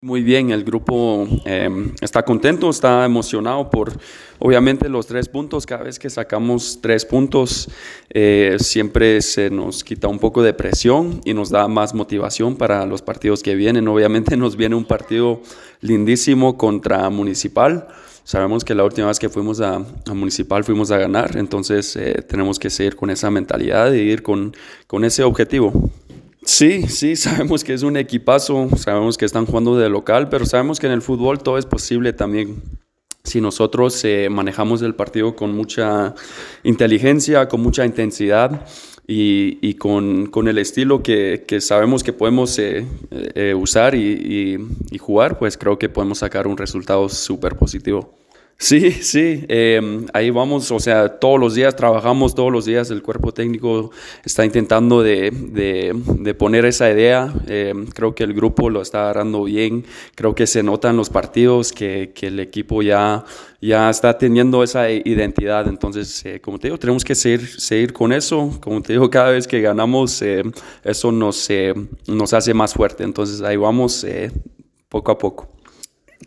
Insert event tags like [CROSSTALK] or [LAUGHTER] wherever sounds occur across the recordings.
Muy bien, el grupo em, está contento, está emocionado por obviamente los tres puntos. Cada vez que sacamos tres puntos eh, siempre se nos quita un poco de presión y nos da más motivación para los partidos que vienen. Obviamente nos viene un partido lindísimo contra Municipal. Sabemos que la última vez que fuimos a, Municipal fuimos a ganar, entonces eh, tenemos que seguir con esa mentalidad y ir con, con ese objetivo. Sí, sí, [LAUGHS] sabemos que es un equipazo, sabemos que están jugando de local, pero sabemos que en el fútbol todo es posible también. Si nosotros eh, manejamos el partido con mucha inteligencia, con mucha intensidad y, con, el estilo que, sabemos que podemos eh, eh, usar y, y jugar, pues creo que podemos sacar un resultado súper positivo. Sí, sí, em, ahí vamos, o sea, todos los días trabajamos, todos los días el cuerpo técnico está intentando de, de, poner esa idea, em, creo que el grupo lo está agarrando bien, creo que se nota en los partidos que, que el equipo ya, ya está teniendo esa identidad, entonces, eh, como te digo, tenemos que seguir, seguir con eso, como te digo, cada vez que ganamos, em, eso nos, nos hace más fuerte, entonces ahí vamos eh, poco a poco.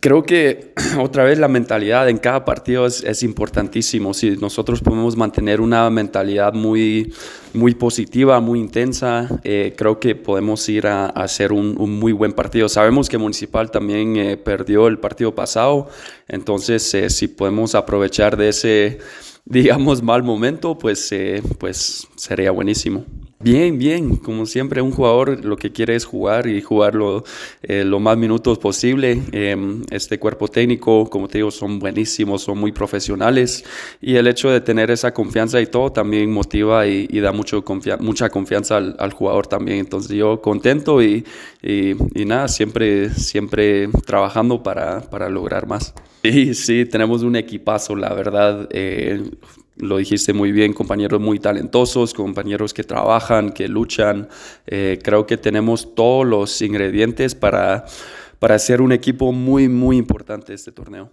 Creo que [CLEARS THROAT] otra vez la mentalidad en cada partido es, es, importantísimo. Si nosotros podemos mantener una mentalidad muy, muy positiva, muy intensa, eh, creo que podemos ir a, hacer un, muy buen partido. Sabemos que Municipal también eh, perdió el partido pasado, entonces eh, si podemos aprovechar de ese, [LAUGHS] digamos, mal momento, pues, pues sería buenísimo. Bien, bien, como siempre un jugador lo que quiere es jugar y jugarlo eh, lo más minutos posible. Em, este cuerpo técnico, como te digo, son buenísimos, son muy profesionales y el hecho de tener esa confianza y todo también motiva y, da mucho mucha confianza al, jugador también. Entonces yo contento y, y, nada, siempre, siempre trabajando para, para lograr más. Y sí, tenemos un equipazo, la verdad. Eh, lo dijiste muy bien, compañeros muy talentosos, compañeros que trabajan, que luchan. Eh, creo que tenemos todos los ingredientes para, para ser un equipo muy, muy importante este torneo.